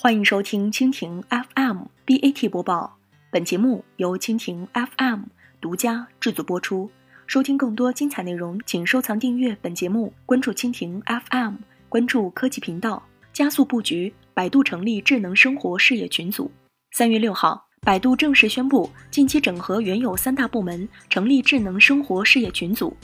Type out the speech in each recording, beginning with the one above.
欢迎收听蜻蜓 FM BAT 播报，本节目由蜻蜓 FM 独家制作播出。收听更多精彩内容，请收藏订阅本节目，关注蜻蜓 FM，关注科技频道，加速布局。百度成立智能生活事业群组。三月六号，百度正式宣布，近期整合原有三大部门，成立智能生活事业群组。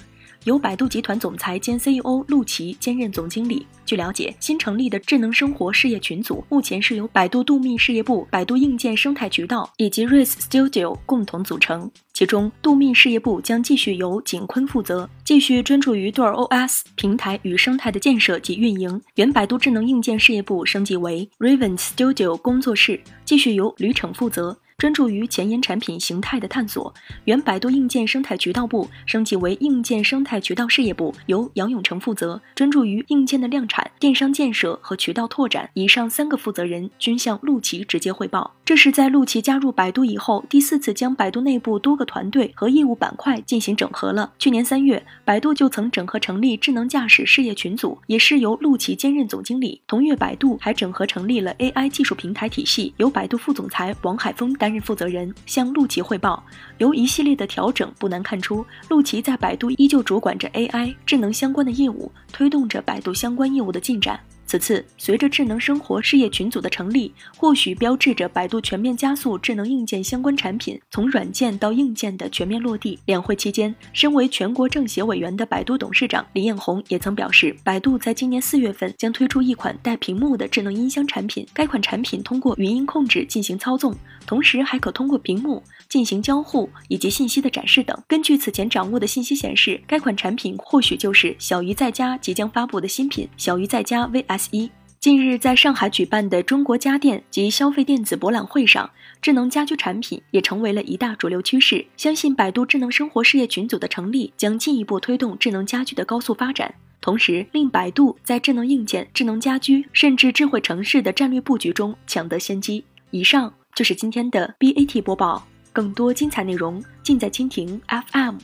由百度集团总裁兼 CEO 陆琪兼任总经理。据了解，新成立的智能生活事业群组目前是由百度度秘事业部、百度硬件生态渠道以及 Race Studio 共同组成。其中，度秘事业部将继续由景坤负责，继续专注于 Door OS 平台与生态的建设及运营。原百度智能硬件事业部升级为 Raven Studio 工作室，继续由吕骋负责。专注于前沿产品形态的探索，原百度硬件生态渠道部升级为硬件生态渠道事业部，由杨永成负责，专注于硬件的量产、电商建设和渠道拓展。以上三个负责人均向陆琪直接汇报。这是在陆琪加入百度以后，第四次将百度内部多个团队和业务板块进行整合了。去年三月，百度就曾整合成立智能驾驶事业群组，也是由陆琪兼任总经理。同月，百度还整合成立了 AI 技术平台体系，由百度副总裁王海峰。担任负责人向陆琪汇报，由一系列的调整，不难看出，陆琪在百度依旧主管着 AI 智能相关的业务，推动着百度相关业务的进展。此次随着智能生活事业群组的成立，或许标志着百度全面加速智能硬件相关产品从软件到硬件的全面落地。两会期间，身为全国政协委员的百度董事长李彦宏也曾表示，百度在今年四月份将推出一款带屏幕的智能音箱产品。该款产品通过语音控制进行操纵，同时还可通过屏幕进行交互以及信息的展示等。根据此前掌握的信息显示，该款产品或许就是小鱼在家即将发布的新品——小鱼在家 vs。一近日在上海举办的中国家电及消费电子博览会上，智能家居产品也成为了一大主流趋势。相信百度智能生活事业群组的成立，将进一步推动智能家居的高速发展，同时令百度在智能硬件、智能家居甚至智慧城市的战略布局中抢得先机。以上就是今天的 BAT 播报，更多精彩内容尽在蜻蜓 FM。